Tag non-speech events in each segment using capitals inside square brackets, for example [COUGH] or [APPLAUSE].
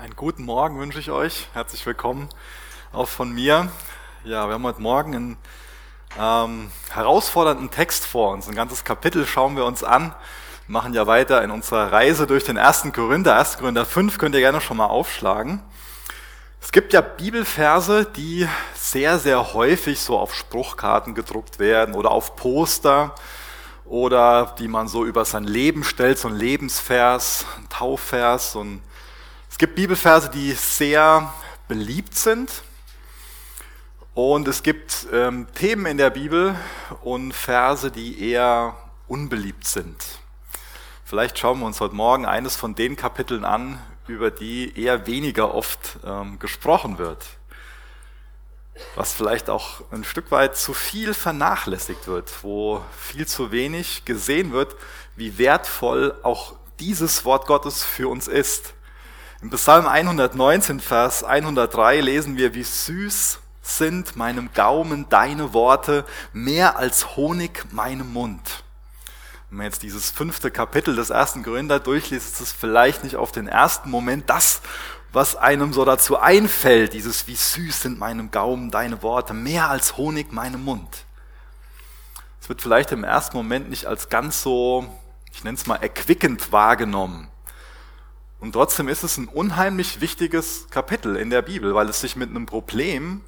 einen guten Morgen wünsche ich euch. Herzlich willkommen auch von mir. Ja, wir haben heute Morgen einen ähm, herausfordernden Text vor uns. Ein ganzes Kapitel schauen wir uns an. Wir machen ja weiter in unserer Reise durch den ersten Korinther. 1. Korinther 5 könnt ihr gerne schon mal aufschlagen. Es gibt ja Bibelverse, die sehr, sehr häufig so auf Spruchkarten gedruckt werden oder auf Poster oder die man so über sein Leben stellt, so ein Lebensvers, ein Taufvers, so ein es gibt Bibelverse, die sehr beliebt sind. Und es gibt ähm, Themen in der Bibel und Verse, die eher unbeliebt sind. Vielleicht schauen wir uns heute Morgen eines von den Kapiteln an, über die eher weniger oft ähm, gesprochen wird. Was vielleicht auch ein Stück weit zu viel vernachlässigt wird, wo viel zu wenig gesehen wird, wie wertvoll auch dieses Wort Gottes für uns ist. Im Psalm 119, Vers 103 lesen wir, wie süß sind meinem Gaumen deine Worte, mehr als Honig meinem Mund. Wenn man jetzt dieses fünfte Kapitel des ersten Korinther durchliest, ist es vielleicht nicht auf den ersten Moment das, was einem so dazu einfällt, dieses wie süß sind meinem Gaumen deine Worte, mehr als Honig meinem Mund. Es wird vielleicht im ersten Moment nicht als ganz so, ich nenne es mal, erquickend wahrgenommen. Und trotzdem ist es ein unheimlich wichtiges Kapitel in der Bibel, weil es sich mit einem Problem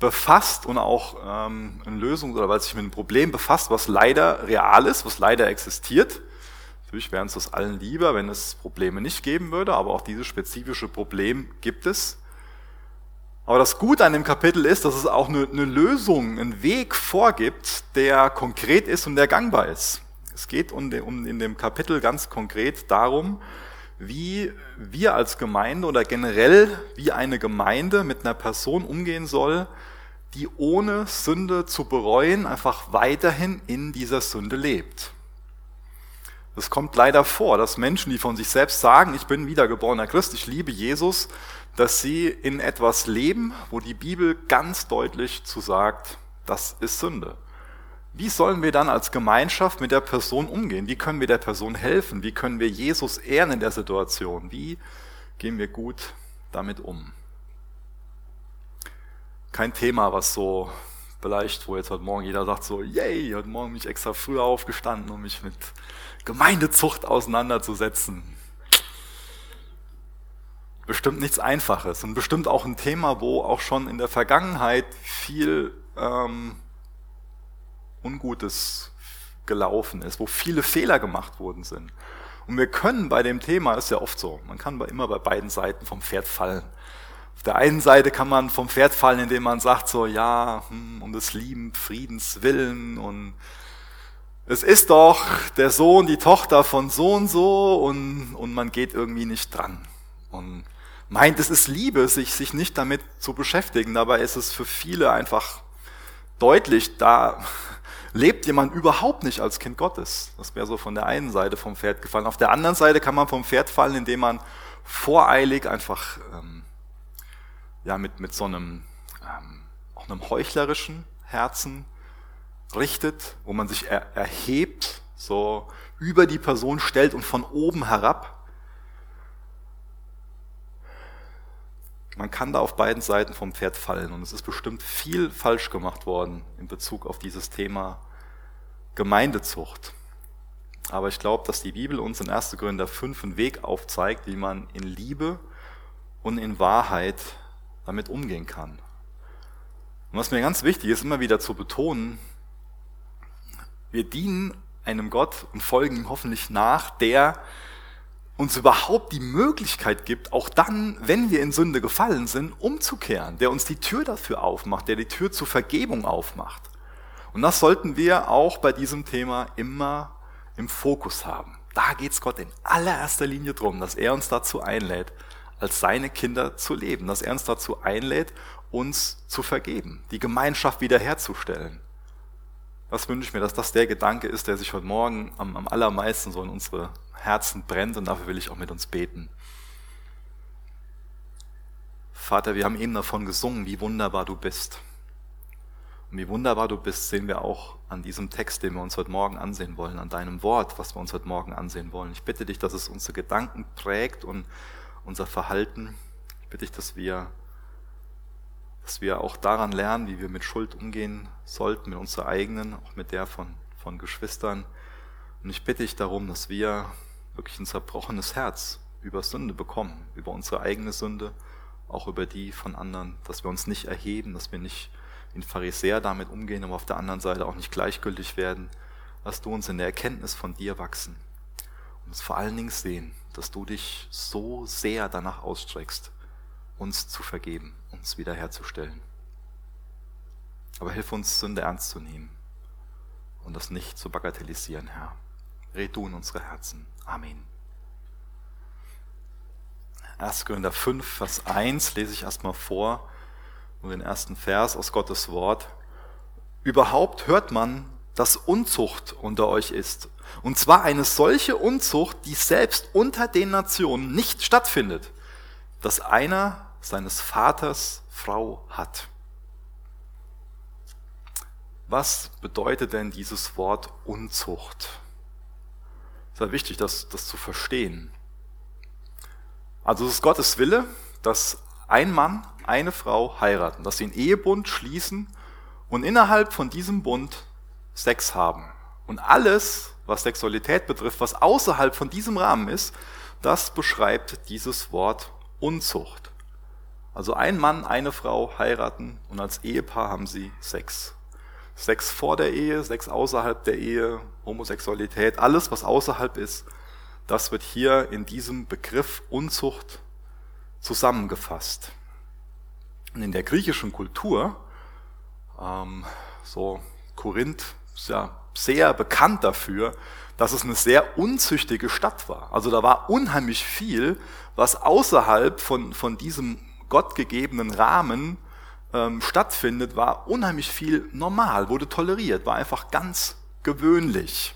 befasst und auch ähm, eine Lösung oder weil es sich mit einem Problem befasst, was leider real ist, was leider existiert. Natürlich wären es das allen lieber, wenn es Probleme nicht geben würde, aber auch dieses spezifische Problem gibt es. Aber das Gute an dem Kapitel ist, dass es auch eine, eine Lösung, einen Weg vorgibt, der konkret ist und der gangbar ist. Es geht um, um in dem Kapitel ganz konkret darum, wie wir als Gemeinde oder generell wie eine Gemeinde mit einer Person umgehen soll, die ohne Sünde zu bereuen einfach weiterhin in dieser Sünde lebt. Es kommt leider vor, dass Menschen, die von sich selbst sagen, ich bin wiedergeborener Christ, ich liebe Jesus, dass sie in etwas leben, wo die Bibel ganz deutlich zu sagt, das ist Sünde. Wie sollen wir dann als Gemeinschaft mit der Person umgehen? Wie können wir der Person helfen? Wie können wir Jesus ehren in der Situation? Wie gehen wir gut damit um? Kein Thema, was so vielleicht, wo jetzt heute Morgen jeder sagt so, yay, heute Morgen bin ich extra früher aufgestanden, um mich mit Gemeindezucht auseinanderzusetzen. Bestimmt nichts Einfaches und bestimmt auch ein Thema, wo auch schon in der Vergangenheit viel ähm, Ungutes gelaufen ist, wo viele Fehler gemacht worden sind. Und wir können bei dem Thema, ist ja oft so, man kann immer bei beiden Seiten vom Pferd fallen. Auf der einen Seite kann man vom Pferd fallen, indem man sagt so, ja, hm, um des lieben Friedens willen und es ist doch der Sohn, die Tochter von so und so und, und man geht irgendwie nicht dran. Und meint, es ist Liebe, sich, sich nicht damit zu beschäftigen. Dabei ist es für viele einfach deutlich, da lebt jemand überhaupt nicht als Kind Gottes. Das wäre so von der einen Seite vom Pferd gefallen. Auf der anderen Seite kann man vom Pferd fallen, indem man voreilig einfach ähm, ja, mit, mit so einem, ähm, auch einem heuchlerischen Herzen richtet, wo man sich er, erhebt, so über die Person stellt und von oben herab. Man kann da auf beiden Seiten vom Pferd fallen und es ist bestimmt viel falsch gemacht worden in Bezug auf dieses Thema Gemeindezucht. Aber ich glaube, dass die Bibel uns in 1. Korinther 5 einen Weg aufzeigt, wie man in Liebe und in Wahrheit damit umgehen kann. Und was mir ganz wichtig ist, immer wieder zu betonen, wir dienen einem Gott und folgen ihm hoffentlich nach, der uns überhaupt die Möglichkeit gibt, auch dann, wenn wir in Sünde gefallen sind, umzukehren, der uns die Tür dafür aufmacht, der die Tür zur Vergebung aufmacht. Und das sollten wir auch bei diesem Thema immer im Fokus haben. Da geht es Gott in allererster Linie drum, dass er uns dazu einlädt, als seine Kinder zu leben, dass er uns dazu einlädt, uns zu vergeben, die Gemeinschaft wiederherzustellen. Das wünsche ich mir, dass das der Gedanke ist, der sich heute Morgen am, am allermeisten so in unsere Herzen brennt und dafür will ich auch mit uns beten. Vater, wir haben eben davon gesungen, wie wunderbar du bist. Und wie wunderbar du bist, sehen wir auch an diesem Text, den wir uns heute Morgen ansehen wollen, an deinem Wort, was wir uns heute Morgen ansehen wollen. Ich bitte dich, dass es unsere Gedanken prägt und unser Verhalten. Ich bitte dich, dass wir, dass wir auch daran lernen, wie wir mit Schuld umgehen sollten, mit unserer eigenen, auch mit der von, von Geschwistern. Und ich bitte dich darum, dass wir wirklich ein zerbrochenes Herz über Sünde bekommen, über unsere eigene Sünde, auch über die von anderen, dass wir uns nicht erheben, dass wir nicht in Pharisäer damit umgehen, aber auf der anderen Seite auch nicht gleichgültig werden. Lass du uns in der Erkenntnis von dir wachsen und uns vor allen Dingen sehen, dass du dich so sehr danach ausstreckst, uns zu vergeben, uns wiederherzustellen. Aber hilf uns, Sünde ernst zu nehmen und das nicht zu bagatellisieren, Herr. Red du in unsere Herzen. Amen. 1. Korinther 5, Vers 1 lese ich erstmal vor, nur den ersten Vers aus Gottes Wort. Überhaupt hört man, dass Unzucht unter euch ist. Und zwar eine solche Unzucht, die selbst unter den Nationen nicht stattfindet, dass einer seines Vaters Frau hat. Was bedeutet denn dieses Wort Unzucht? Es wichtig, das, das zu verstehen. Also es ist Gottes Wille, dass ein Mann, eine Frau heiraten, dass sie einen Ehebund schließen und innerhalb von diesem Bund Sex haben. Und alles, was Sexualität betrifft, was außerhalb von diesem Rahmen ist, das beschreibt dieses Wort Unzucht. Also ein Mann, eine Frau heiraten und als Ehepaar haben sie Sex. Sex vor der Ehe, Sex außerhalb der Ehe, Homosexualität, alles, was außerhalb ist, das wird hier in diesem Begriff Unzucht zusammengefasst. Und in der griechischen Kultur, ähm, so Korinth ist ja sehr bekannt dafür, dass es eine sehr unzüchtige Stadt war. Also da war unheimlich viel, was außerhalb von, von diesem gottgegebenen Rahmen ähm, stattfindet, war unheimlich viel normal, wurde toleriert, war einfach ganz gewöhnlich.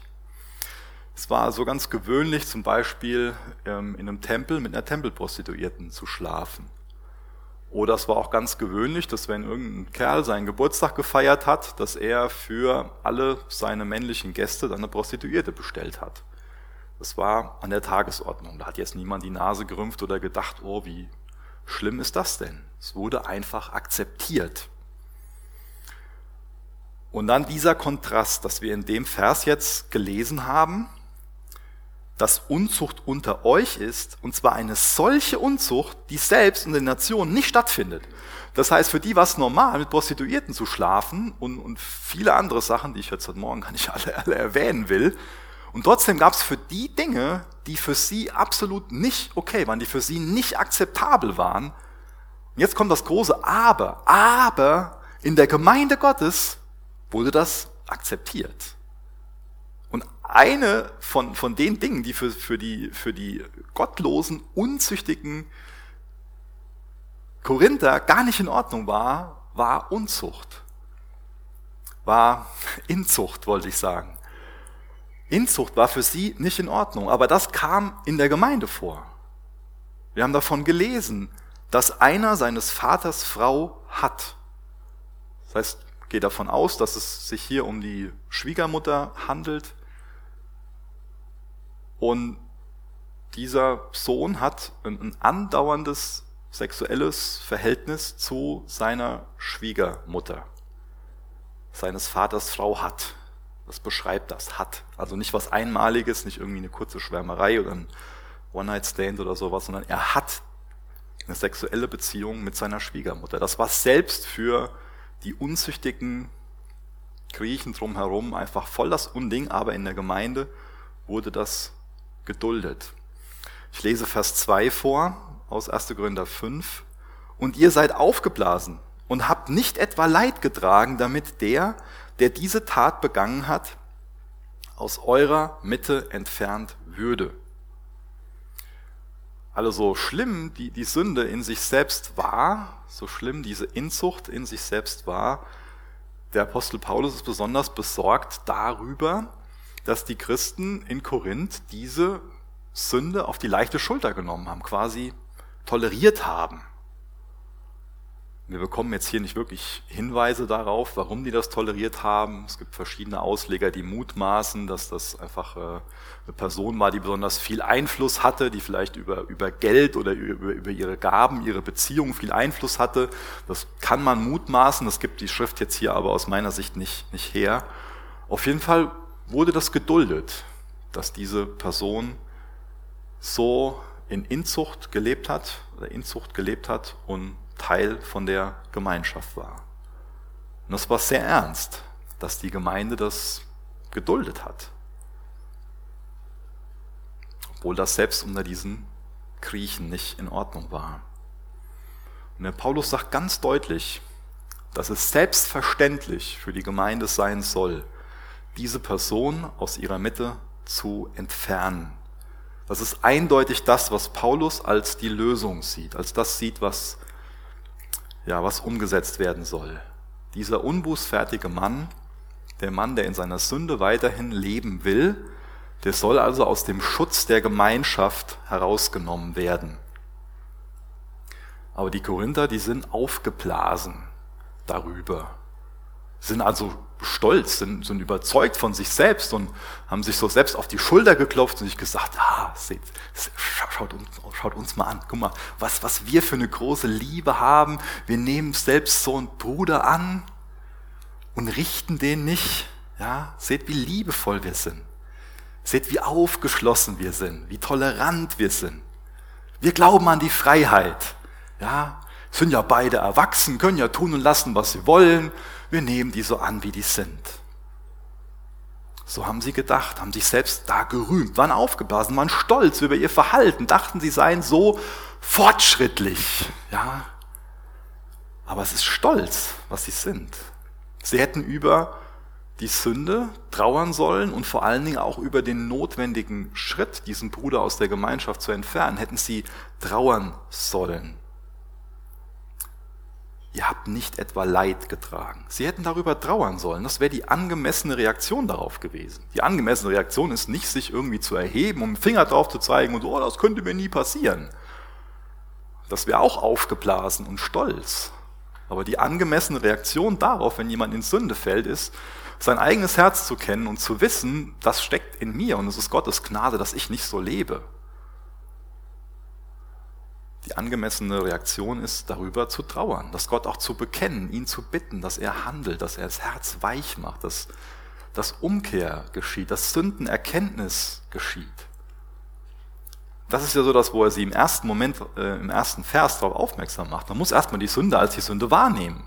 Es war so ganz gewöhnlich, zum Beispiel ähm, in einem Tempel mit einer Tempelprostituierten zu schlafen. Oder es war auch ganz gewöhnlich, dass wenn irgendein Kerl seinen Geburtstag gefeiert hat, dass er für alle seine männlichen Gäste dann eine Prostituierte bestellt hat. Das war an der Tagesordnung. Da hat jetzt niemand die Nase gerümpft oder gedacht, oh, wie schlimm ist das denn? Es wurde einfach akzeptiert. Und dann dieser Kontrast, dass wir in dem Vers jetzt gelesen haben, dass Unzucht unter euch ist, und zwar eine solche Unzucht, die selbst in den Nationen nicht stattfindet. Das heißt, für die war es normal, mit Prostituierten zu schlafen und, und viele andere Sachen, die ich jetzt heute Morgen gar nicht alle, alle erwähnen will. Und trotzdem gab es für die Dinge, die für sie absolut nicht okay waren, die für sie nicht akzeptabel waren. Und jetzt kommt das große Aber. Aber in der Gemeinde Gottes wurde das akzeptiert. Und eine von, von den Dingen, die für, für, die, für die gottlosen, unzüchtigen Korinther gar nicht in Ordnung war, war Unzucht. War [LAUGHS] Inzucht, wollte ich sagen. Inzucht war für sie nicht in Ordnung, aber das kam in der Gemeinde vor. Wir haben davon gelesen, dass einer seines Vaters Frau hat. Das heißt, geht davon aus, dass es sich hier um die Schwiegermutter handelt. Und dieser Sohn hat ein, andauerndes sexuelles Verhältnis zu seiner Schwiegermutter. Seines Vaters Frau hat. Das beschreibt das, hat. Also nicht was Einmaliges, nicht irgendwie eine kurze Schwärmerei oder ein One-Night-Stand oder sowas, sondern er hat eine sexuelle Beziehung mit seiner Schwiegermutter. Das war selbst für die unzüchtigen Griechen drumherum einfach voll das Unding, aber in der Gemeinde wurde das geduldet. Ich lese Vers 2 vor aus 1. Korinther 5. Und ihr seid aufgeblasen und habt nicht etwa Leid getragen, damit der, der diese Tat begangen hat, aus eurer Mitte entfernt würde. Also so schlimm die, die Sünde in sich selbst war, so schlimm diese Inzucht in sich selbst war, der Apostel Paulus ist besonders besorgt darüber, dass die Christen in Korinth diese Sünde auf die leichte Schulter genommen haben, quasi toleriert haben. Wir bekommen jetzt hier nicht wirklich Hinweise darauf, warum die das toleriert haben. Es gibt verschiedene Ausleger, die mutmaßen, dass das einfach äh, eine Person war, die besonders viel Einfluss hatte, die vielleicht über, über Geld oder über, über ihre Gaben, ihre Beziehungen viel Einfluss hatte. Das kann man mutmaßen, das gibt die Schrift jetzt hier aber aus meiner Sicht nicht, nicht her. Auf jeden Fall wurde das geduldet, dass diese Person so in Inzucht gelebt hat oder Inzucht gelebt hat und Teil von der Gemeinschaft war. Und das war sehr ernst, dass die Gemeinde das geduldet hat. Obwohl das selbst unter diesen Griechen nicht in Ordnung war. Und der Paulus sagt ganz deutlich, dass es selbstverständlich für die Gemeinde sein soll, diese Person aus ihrer Mitte zu entfernen. Das ist eindeutig das, was Paulus als die Lösung sieht, als das sieht, was ja, was umgesetzt werden soll. Dieser unbußfertige Mann, der Mann, der in seiner Sünde weiterhin leben will, der soll also aus dem Schutz der Gemeinschaft herausgenommen werden. Aber die Korinther, die sind aufgeblasen darüber, sind also stolz, sind, sind überzeugt von sich selbst und haben sich so selbst auf die Schulter geklopft und sich gesagt, ah, seht, schaut, uns, schaut uns mal an, guck mal, was, was wir für eine große Liebe haben. Wir nehmen selbst so einen Bruder an und richten den nicht. Ja, seht, wie liebevoll wir sind. Seht, wie aufgeschlossen wir sind, wie tolerant wir sind. Wir glauben an die Freiheit. Ja, sind ja beide erwachsen, können ja tun und lassen, was sie wollen wir nehmen die so an, wie die sind. So haben sie gedacht, haben sich selbst da gerühmt, waren aufgeblasen, waren stolz über ihr Verhalten, dachten, sie seien so fortschrittlich. Ja, aber es ist stolz, was sie sind. Sie hätten über die Sünde trauern sollen und vor allen Dingen auch über den notwendigen Schritt, diesen Bruder aus der Gemeinschaft zu entfernen, hätten sie trauern sollen ihr habt nicht etwa Leid getragen. Sie hätten darüber trauern sollen. Das wäre die angemessene Reaktion darauf gewesen. Die angemessene Reaktion ist nicht, sich irgendwie zu erheben, um den Finger drauf zu zeigen und so, oh, das könnte mir nie passieren. Das wäre auch aufgeblasen und stolz. Aber die angemessene Reaktion darauf, wenn jemand in Sünde fällt, ist, sein eigenes Herz zu kennen und zu wissen, das steckt in mir und es ist Gottes Gnade, dass ich nicht so lebe. Die angemessene Reaktion ist, darüber zu trauern, das Gott auch zu bekennen, ihn zu bitten, dass er handelt, dass er das Herz weich macht, dass, dass Umkehr geschieht, dass Sündenerkenntnis geschieht. Das ist ja so das, wo er sie im ersten Moment, äh, im ersten Vers darauf aufmerksam macht. Man muss erstmal die Sünde als die Sünde wahrnehmen.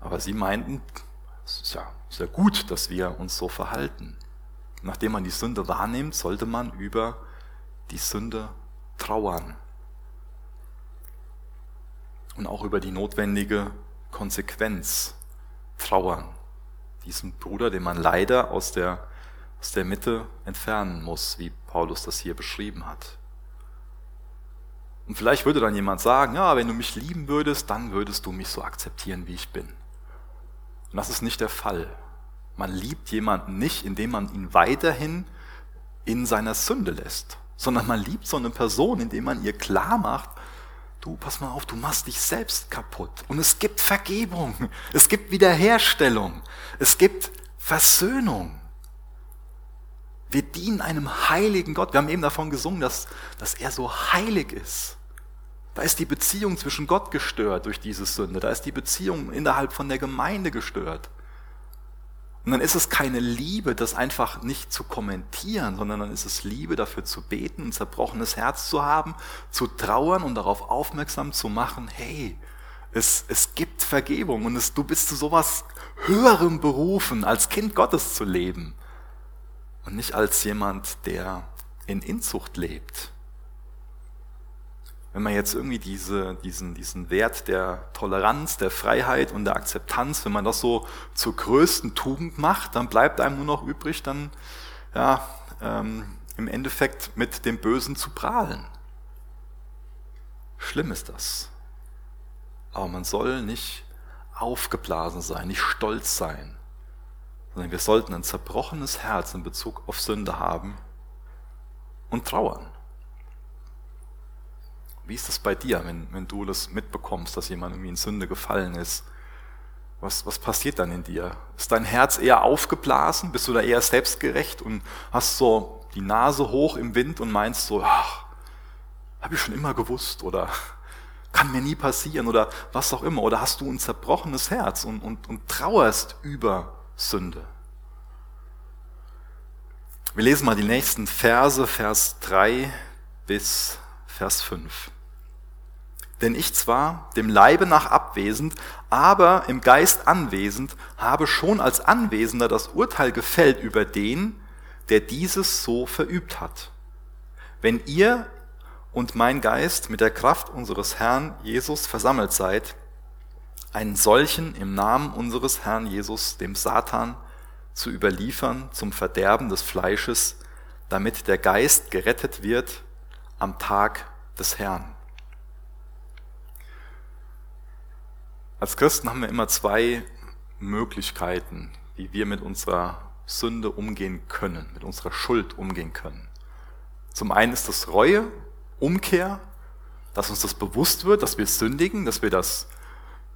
Aber sie meinten, es ist ja sehr gut, dass wir uns so verhalten. Nachdem man die Sünde wahrnimmt, sollte man über die Sünde trauern und auch über die notwendige Konsequenz trauern. Diesen Bruder, den man leider aus der, aus der Mitte entfernen muss, wie Paulus das hier beschrieben hat. Und vielleicht würde dann jemand sagen, ja, wenn du mich lieben würdest, dann würdest du mich so akzeptieren, wie ich bin. Und das ist nicht der Fall. Man liebt jemanden nicht, indem man ihn weiterhin in seiner Sünde lässt, sondern man liebt so eine Person, indem man ihr klar macht, du, pass mal auf, du machst dich selbst kaputt. Und es gibt Vergebung, es gibt Wiederherstellung, es gibt Versöhnung. Wir dienen einem heiligen Gott. Wir haben eben davon gesungen, dass, dass er so heilig ist. Da ist die Beziehung zwischen Gott gestört durch diese Sünde. Da ist die Beziehung innerhalb von der Gemeinde gestört. Und dann ist es keine Liebe, das einfach nicht zu kommentieren, sondern dann ist es Liebe, dafür zu beten, ein zerbrochenes Herz zu haben, zu trauern und darauf aufmerksam zu machen, hey, es, es gibt Vergebung und es, du bist zu sowas Höherem berufen, als Kind Gottes zu leben und nicht als jemand, der in Inzucht lebt wenn man jetzt irgendwie diese, diesen, diesen Wert der Toleranz, der Freiheit und der Akzeptanz, wenn man das so zur größten Tugend macht, dann bleibt einem nur noch übrig, dann ja, ähm, im Endeffekt mit dem Bösen zu prahlen. Schlimm ist das. Aber man soll nicht aufgeblasen sein, nicht stolz sein, sondern wir sollten ein zerbrochenes Herz in Bezug auf Sünde haben und trauern. Wie ist das bei dir, wenn, wenn du das mitbekommst, dass jemand irgendwie in Sünde gefallen ist? Was, was passiert dann in dir? Ist dein Herz eher aufgeblasen? Bist du da eher selbstgerecht und hast so die Nase hoch im Wind und meinst so, ach, habe ich schon immer gewusst oder [LAUGHS] kann mir nie passieren oder was auch immer? Oder hast du ein zerbrochenes Herz und, und, und trauerst über Sünde? Wir lesen mal die nächsten Verse, Vers 3 bis Vers 5. Denn ich zwar dem Leibe nach abwesend, aber im Geist anwesend, habe schon als Anwesender das Urteil gefällt über den, der dieses so verübt hat. Wenn ihr und mein Geist mit der Kraft unseres Herrn Jesus versammelt seid, einen solchen im Namen unseres Herrn Jesus dem Satan zu überliefern zum Verderben des Fleisches, damit der Geist gerettet wird am Tag des Herrn. Als Christen haben wir immer zwei Möglichkeiten, wie wir mit unserer Sünde umgehen können, mit unserer Schuld umgehen können. Zum einen ist das Reue, Umkehr, dass uns das bewusst wird, dass wir sündigen, dass wir das,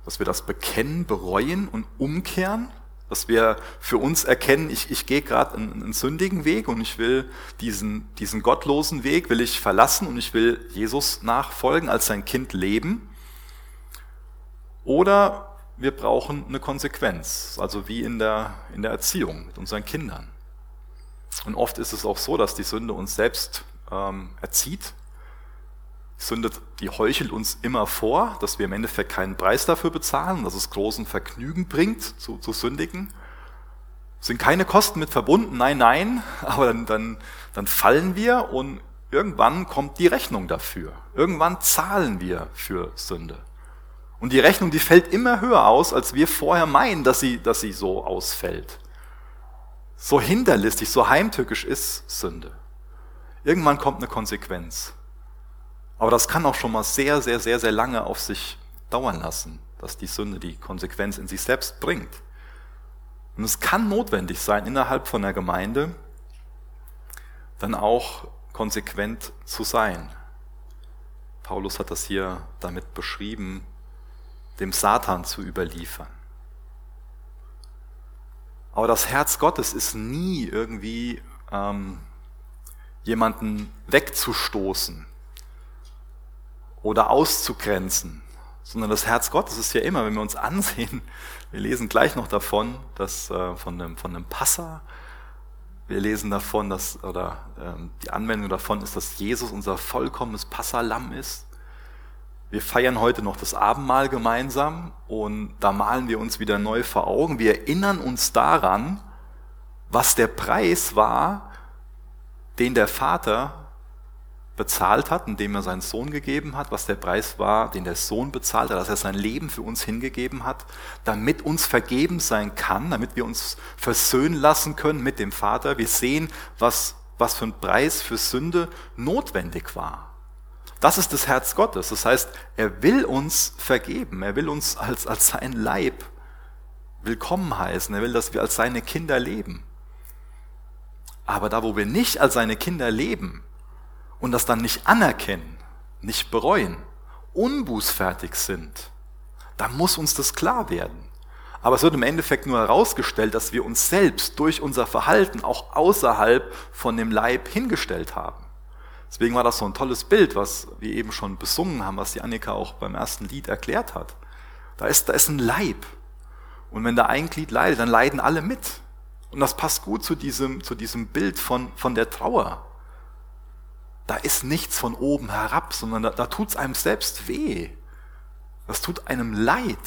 dass wir das bekennen, bereuen und umkehren, dass wir für uns erkennen, ich, ich gehe gerade einen, einen sündigen Weg und ich will diesen, diesen gottlosen Weg, will ich verlassen und ich will Jesus nachfolgen, als sein Kind leben. Oder wir brauchen eine Konsequenz, also wie in der, in der Erziehung mit unseren Kindern. Und oft ist es auch so, dass die Sünde uns selbst ähm, erzieht. Die Sünde, die heuchelt uns immer vor, dass wir im Endeffekt keinen Preis dafür bezahlen, dass es großen Vergnügen bringt, zu, zu sündigen. Es sind keine Kosten mit verbunden, nein, nein, [LAUGHS] aber dann, dann, dann fallen wir und irgendwann kommt die Rechnung dafür. Irgendwann zahlen wir für Sünde. Und die Rechnung, die fällt immer höher aus, als wir vorher meinen, dass sie, dass sie so ausfällt. So hinterlistig, so heimtückisch ist Sünde. Irgendwann kommt eine Konsequenz. Aber das kann auch schon mal sehr, sehr, sehr, sehr lange auf sich dauern lassen, dass die Sünde die Konsequenz in sich selbst bringt. Und es kann notwendig sein, innerhalb von der Gemeinde dann auch konsequent zu sein. Paulus hat das hier damit beschrieben, dem Satan zu überliefern. Aber das Herz Gottes ist nie irgendwie ähm, jemanden wegzustoßen oder auszugrenzen, sondern das Herz Gottes ist ja immer, wenn wir uns ansehen, [LAUGHS] wir lesen gleich noch davon, dass äh, von einem, von einem Passa, wir lesen davon, dass, oder ähm, die Anwendung davon ist, dass Jesus unser vollkommenes Passalam ist. Wir feiern heute noch das Abendmahl gemeinsam und da malen wir uns wieder neu vor Augen. Wir erinnern uns daran, was der Preis war, den der Vater bezahlt hat, indem er seinen Sohn gegeben hat, was der Preis war, den der Sohn bezahlt hat, dass er sein Leben für uns hingegeben hat, damit uns vergeben sein kann, damit wir uns versöhnen lassen können mit dem Vater. Wir sehen, was, was für ein Preis für Sünde notwendig war. Das ist das Herz Gottes. Das heißt, er will uns vergeben. Er will uns als, als sein Leib willkommen heißen. Er will, dass wir als seine Kinder leben. Aber da, wo wir nicht als seine Kinder leben und das dann nicht anerkennen, nicht bereuen, unbußfertig sind, da muss uns das klar werden. Aber es wird im Endeffekt nur herausgestellt, dass wir uns selbst durch unser Verhalten auch außerhalb von dem Leib hingestellt haben. Deswegen war das so ein tolles Bild, was wir eben schon besungen haben, was die Annika auch beim ersten Lied erklärt hat. Da ist, da ist ein Leib. Und wenn da ein Glied leidet, dann leiden alle mit. Und das passt gut zu diesem, zu diesem Bild von, von der Trauer. Da ist nichts von oben herab, sondern da, da tut es einem selbst weh. Das tut einem leid,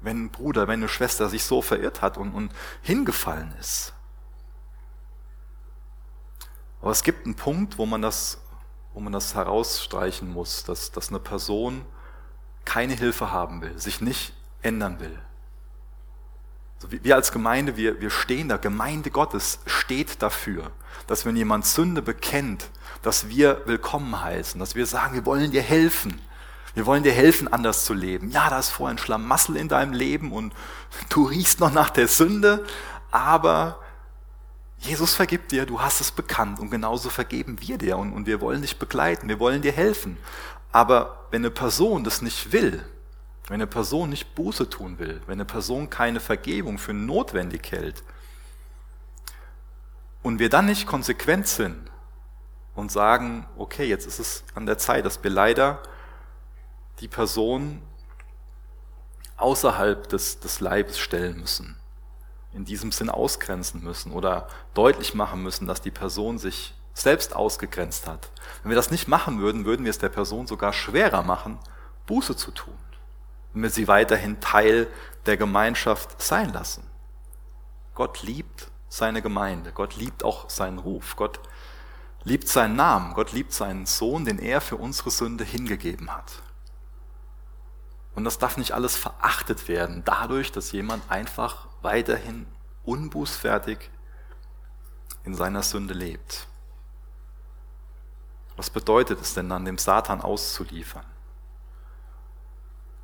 wenn ein Bruder, wenn eine Schwester sich so verirrt hat und, und hingefallen ist. Aber es gibt einen Punkt, wo man das, wo man das herausstreichen muss, dass, dass eine Person keine Hilfe haben will, sich nicht ändern will. Also wir als Gemeinde, wir, wir stehen da, Gemeinde Gottes steht dafür, dass wenn jemand Sünde bekennt, dass wir willkommen heißen, dass wir sagen, wir wollen dir helfen. Wir wollen dir helfen, anders zu leben. Ja, da ist vorher ein Schlamassel in deinem Leben und [LAUGHS] du riechst noch nach der Sünde, aber Jesus vergibt dir, du hast es bekannt und genauso vergeben wir dir und, und wir wollen dich begleiten, wir wollen dir helfen. Aber wenn eine Person das nicht will, wenn eine Person nicht Buße tun will, wenn eine Person keine Vergebung für notwendig hält und wir dann nicht konsequent sind und sagen, okay, jetzt ist es an der Zeit, dass wir leider die Person außerhalb des, des Leibes stellen müssen, in diesem Sinn ausgrenzen müssen oder deutlich machen müssen, dass die Person sich selbst ausgegrenzt hat. Wenn wir das nicht machen würden, würden wir es der Person sogar schwerer machen, Buße zu tun, wenn wir sie weiterhin Teil der Gemeinschaft sein lassen. Gott liebt seine Gemeinde, Gott liebt auch seinen Ruf, Gott liebt seinen Namen, Gott liebt seinen Sohn, den er für unsere Sünde hingegeben hat. Und das darf nicht alles verachtet werden, dadurch, dass jemand einfach weiterhin unbußfertig in seiner Sünde lebt. Was bedeutet es denn dann, dem Satan auszuliefern?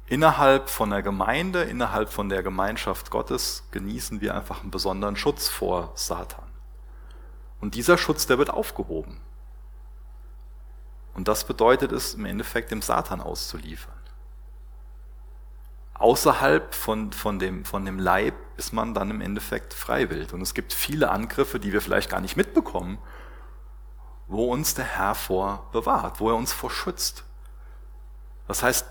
Innerhalb von der Gemeinde, innerhalb von der Gemeinschaft Gottes genießen wir einfach einen besonderen Schutz vor Satan. Und dieser Schutz, der wird aufgehoben. Und das bedeutet es im Endeffekt, dem Satan auszuliefern. Außerhalb von, von, dem, von dem Leib ist man dann im Endeffekt freiwillig. Und es gibt viele Angriffe, die wir vielleicht gar nicht mitbekommen, wo uns der Herr vor bewahrt, wo er uns vor schützt. Das heißt,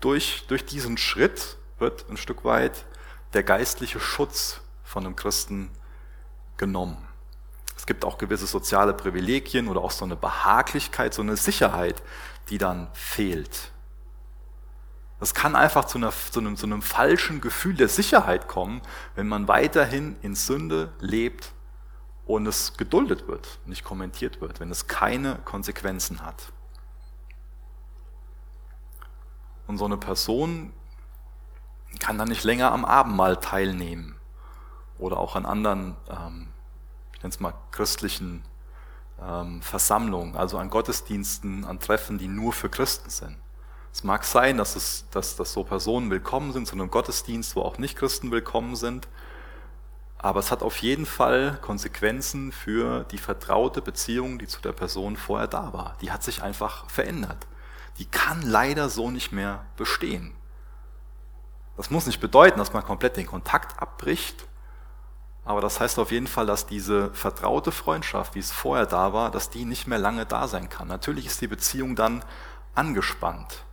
durch, durch diesen Schritt wird ein Stück weit der geistliche Schutz von einem Christen genommen. Es gibt auch gewisse soziale Privilegien oder auch so eine Behaglichkeit, so eine Sicherheit, die dann fehlt. Das kann einfach zu, einer, zu, einem, zu einem falschen Gefühl der Sicherheit kommen, wenn man weiterhin in Sünde lebt und es geduldet wird, nicht kommentiert wird, wenn es keine Konsequenzen hat. Und so eine Person kann dann nicht länger am Abendmahl teilnehmen oder auch an anderen, ähm, ich nenne es mal christlichen ähm, Versammlungen, also an Gottesdiensten, an Treffen, die nur für Christen sind. Es mag sein, dass, es, dass, dass so Personen willkommen sind zu einem Gottesdienst, wo auch Nicht-Christen willkommen sind, aber es hat auf jeden Fall Konsequenzen für die vertraute Beziehung, die zu der Person vorher da war. Die hat sich einfach verändert. Die kann leider so nicht mehr bestehen. Das muss nicht bedeuten, dass man komplett den Kontakt abbricht, aber das heißt auf jeden Fall, dass diese vertraute Freundschaft, wie es vorher da war, dass die nicht mehr lange da sein kann. Natürlich ist die Beziehung dann angespannt.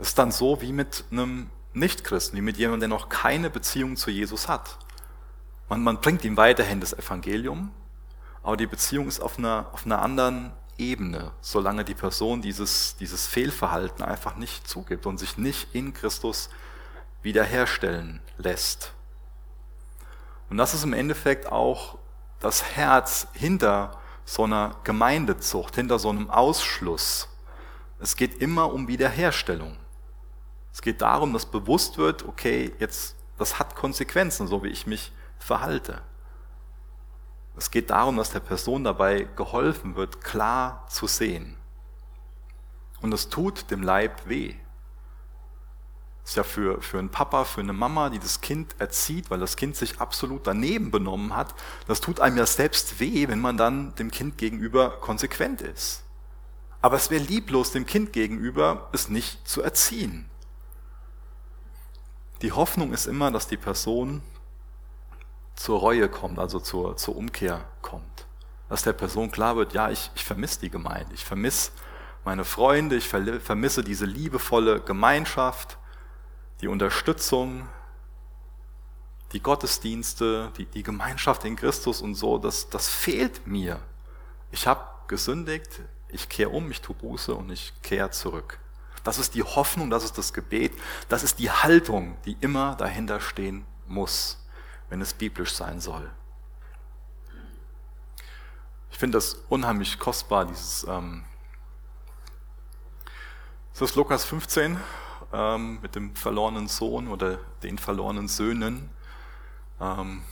Es ist dann so wie mit einem Nichtchristen, wie mit jemandem, der noch keine Beziehung zu Jesus hat. Man, man bringt ihm weiterhin das Evangelium, aber die Beziehung ist auf einer, auf einer anderen Ebene, solange die Person dieses, dieses Fehlverhalten einfach nicht zugibt und sich nicht in Christus wiederherstellen lässt. Und das ist im Endeffekt auch das Herz hinter so einer Gemeindezucht, hinter so einem Ausschluss. Es geht immer um Wiederherstellung. Es geht darum, dass bewusst wird, okay, jetzt, das hat Konsequenzen, so wie ich mich verhalte. Es geht darum, dass der Person dabei geholfen wird, klar zu sehen. Und es tut dem Leib weh. Das ist ja für, für einen Papa, für eine Mama, die das Kind erzieht, weil das Kind sich absolut daneben benommen hat, das tut einem ja selbst weh, wenn man dann dem Kind gegenüber konsequent ist. Aber es wäre lieblos, dem Kind gegenüber es nicht zu erziehen. Die Hoffnung ist immer, dass die Person zur Reue kommt, also zur, zur Umkehr kommt. Dass der Person klar wird, ja, ich, ich vermisse die Gemeinde, ich vermisse meine Freunde, ich vermisse diese liebevolle Gemeinschaft, die Unterstützung, die Gottesdienste, die, die Gemeinschaft in Christus und so, das, das fehlt mir. Ich habe gesündigt, ich kehre um, ich tue Buße und ich kehre zurück. Das ist die Hoffnung, das ist das Gebet, das ist die Haltung, die immer dahinter stehen muss, wenn es biblisch sein soll. Ich finde das unheimlich kostbar, dieses ähm, ist Lukas 15 ähm, mit dem verlorenen Sohn oder den verlorenen Söhnen. Ähm,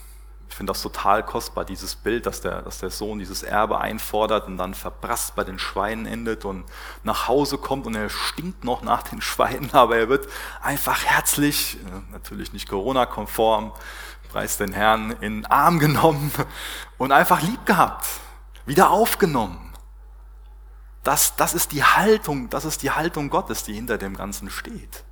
ich finde das total kostbar, dieses Bild, dass der, dass der Sohn dieses Erbe einfordert und dann verprasst bei den Schweinen endet und nach Hause kommt und er stinkt noch nach den Schweinen, aber er wird einfach herzlich, äh, natürlich nicht Corona-konform, preis den Herrn, in den Arm genommen und einfach lieb gehabt. wieder aufgenommen. Das, das ist die Haltung, das ist die Haltung Gottes, die hinter dem Ganzen steht.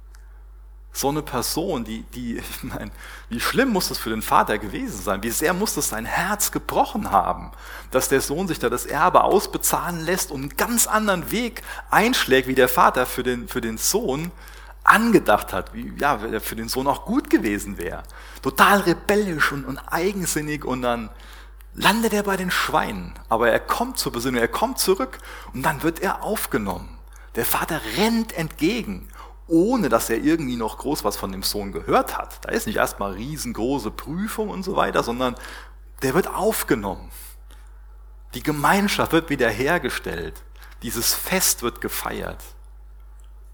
So eine Person, die, die, [LAUGHS] ich meine, wie schlimm muss das für den Vater gewesen sein? Wie sehr muss das sein Herz gebrochen haben, dass der Sohn sich da das Erbe ausbezahlen lässt und einen ganz anderen Weg einschlägt, wie der Vater für den, für den Sohn angedacht hat, wie ja, für den Sohn auch gut gewesen wäre. Total rebellisch und, und eigensinnig und dann landet er bei den Schweinen. Aber er kommt zur Besinnung, er kommt zurück und dann wird er aufgenommen. Der Vater rennt entgegen, ohne dass er irgendwie noch groß was von dem Sohn gehört hat. Da ist nicht erstmal riesengroße Prüfung und so weiter, sondern der wird aufgenommen. Die Gemeinschaft wird wiederhergestellt. Dieses Fest wird gefeiert.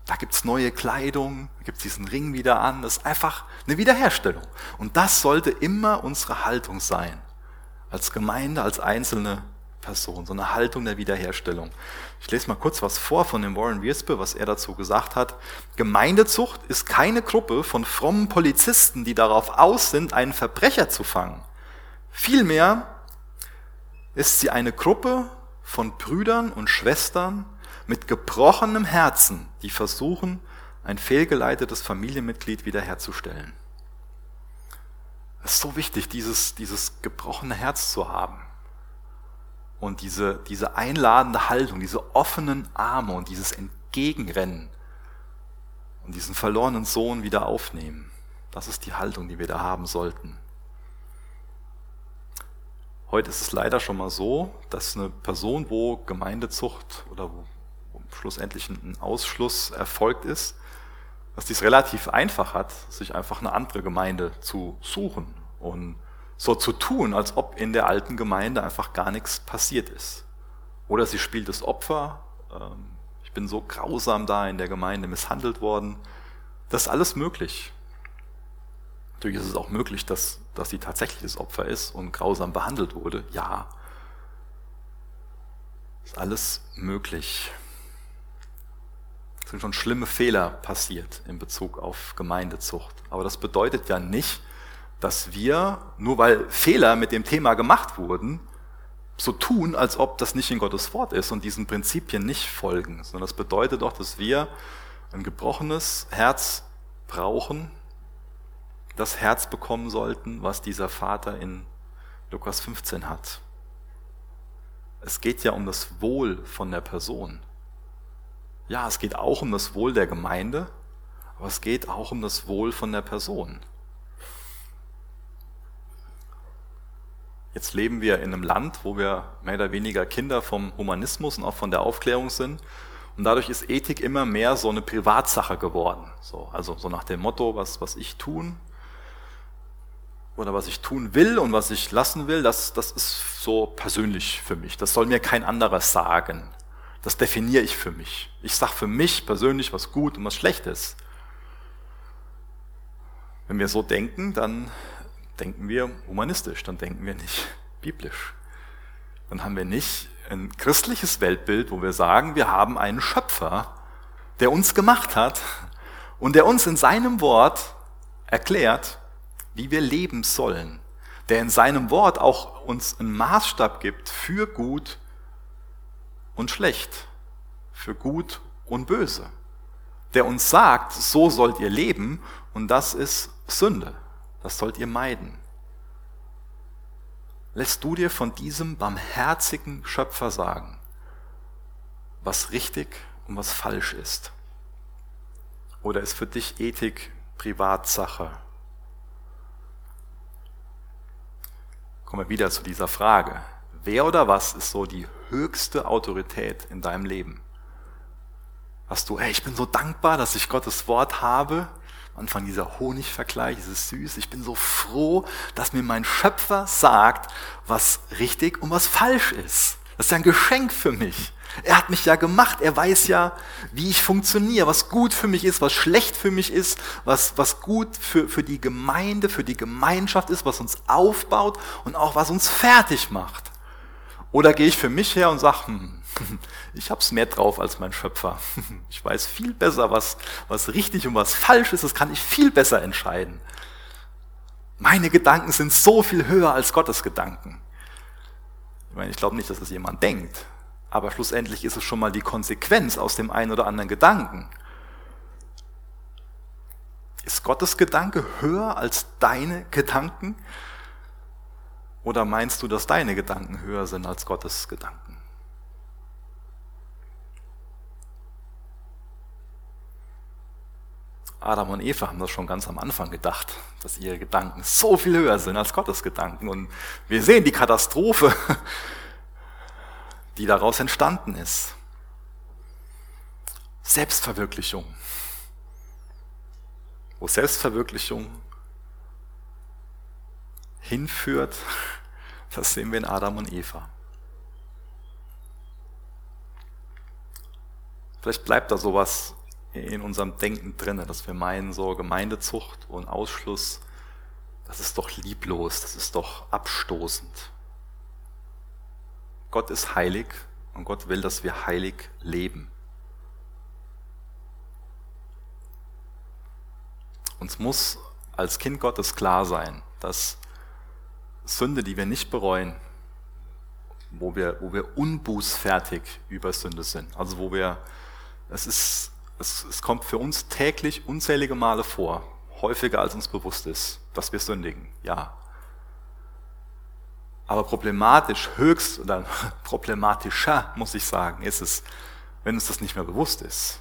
Da gibt's neue Kleidung, da gibt's diesen Ring wieder an. Das ist einfach eine Wiederherstellung. Und das sollte immer unsere Haltung sein als Gemeinde, als einzelne Person, so eine Haltung der Wiederherstellung. Ich lese mal kurz was vor von dem Warren Wiersbe, was er dazu gesagt hat. Gemeindezucht ist keine Gruppe von frommen Polizisten, die darauf aus sind, einen Verbrecher zu fangen. Vielmehr ist sie eine Gruppe von Brüdern und Schwestern mit gebrochenem Herzen, die versuchen, ein fehlgeleitetes Familienmitglied wiederherzustellen. Es ist so wichtig, dieses, dieses gebrochene Herz zu haben. Und diese, diese einladende Haltung, diese offenen Arme und dieses Entgegenrennen und diesen verlorenen Sohn wieder aufnehmen. Das ist die Haltung, die wir da haben sollten. Heute ist es leider schon mal so, dass eine Person, wo Gemeindezucht oder wo schlussendlich ein Ausschluss erfolgt ist, dass dies relativ einfach hat, sich einfach eine andere Gemeinde zu suchen und so zu tun, als ob in der alten Gemeinde einfach gar nichts passiert ist. Oder sie spielt das Opfer, ähm, ich bin so grausam da in der Gemeinde misshandelt worden. Das ist alles möglich. Natürlich ist es auch möglich, dass, dass sie tatsächlich das Opfer ist und grausam behandelt wurde. Ja. Ist alles möglich sind schon schlimme Fehler passiert in Bezug auf Gemeindezucht. Aber das bedeutet ja nicht, dass wir, nur weil Fehler mit dem Thema gemacht wurden, so tun, als ob das nicht in Gottes Wort ist und diesen Prinzipien nicht folgen, sondern das bedeutet doch, dass wir ein gebrochenes Herz brauchen, das Herz bekommen sollten, was dieser Vater in Lukas 15 hat. Es geht ja um das Wohl von der Person. Ja, es geht auch um das Wohl der Gemeinde, aber es geht auch um das Wohl von der Person. Jetzt leben wir in einem Land, wo wir mehr oder weniger Kinder vom Humanismus und auch von der Aufklärung sind. Und dadurch ist Ethik immer mehr so eine Privatsache geworden. So, also so nach dem Motto, was, was ich tun oder was ich tun will und was ich lassen will, das, das ist so persönlich für mich. Das soll mir kein anderer sagen. Das definiere ich für mich. Ich sage für mich persönlich, was gut und was schlecht ist. Wenn wir so denken, dann denken wir humanistisch, dann denken wir nicht biblisch. Dann haben wir nicht ein christliches Weltbild, wo wir sagen, wir haben einen Schöpfer, der uns gemacht hat und der uns in seinem Wort erklärt, wie wir leben sollen. Der in seinem Wort auch uns einen Maßstab gibt für gut und schlecht, für gut und böse, der uns sagt, so sollt ihr leben und das ist Sünde, das sollt ihr meiden. Lässt du dir von diesem barmherzigen Schöpfer sagen, was richtig und was falsch ist? Oder ist für dich Ethik Privatsache? Kommen wir wieder zu dieser Frage. Wer oder was ist so die höchste Autorität in deinem Leben? Hast du, ey, ich bin so dankbar, dass ich Gottes Wort habe. Anfang dieser Honigvergleich, es ist süß. Ich bin so froh, dass mir mein Schöpfer sagt, was richtig und was falsch ist. Das ist ja ein Geschenk für mich. Er hat mich ja gemacht. Er weiß ja, wie ich funktioniere, was gut für mich ist, was schlecht für mich ist, was, was gut für, für die Gemeinde, für die Gemeinschaft ist, was uns aufbaut und auch was uns fertig macht. Oder gehe ich für mich her und sage, hm, [LAUGHS] ich habe es mehr drauf als mein Schöpfer. [LAUGHS] Ich weiß viel besser, was, was richtig und was falsch ist. Das kann ich viel besser entscheiden. Meine Gedanken sind so viel höher als Gottes Gedanken. Ich meine, ich glaube nicht, dass das jemand denkt, aber schlussendlich ist es schon mal die Konsequenz aus dem einen oder anderen Gedanken. Ist Gottes Gedanke höher als deine Gedanken? Oder meinst du, dass deine Gedanken höher sind als Gottes Gedanken? Adam und Eva haben das schon ganz am Anfang gedacht, dass ihre Gedanken so viel höher sind als Gottes Gedanken. Und wir sehen die Katastrophe, die daraus entstanden ist. Selbstverwirklichung. Wo Selbstverwirklichung hinführt, [LAUGHS] das sehen wir in Adam und Eva. Vielleicht bleibt da sowas in unserem Denken drin, dass wir meinen, so Gemeindezucht und Ausschluss, das ist doch lieblos, das ist doch abstoßend. Gott ist heilig und Gott will, dass wir heilig leben. Uns muss als Kind Gottes klar sein, dass Sünde, die wir nicht bereuen, wo wir, wo wir unbußfertig über Sünde sind, also wo wir, es ist es, es kommt für uns täglich unzählige Male vor, häufiger als uns bewusst ist, dass wir sündigen, ja. Aber problematisch, höchst oder [LAUGHS] problematischer, muss ich sagen, ist es, wenn uns das nicht mehr bewusst ist.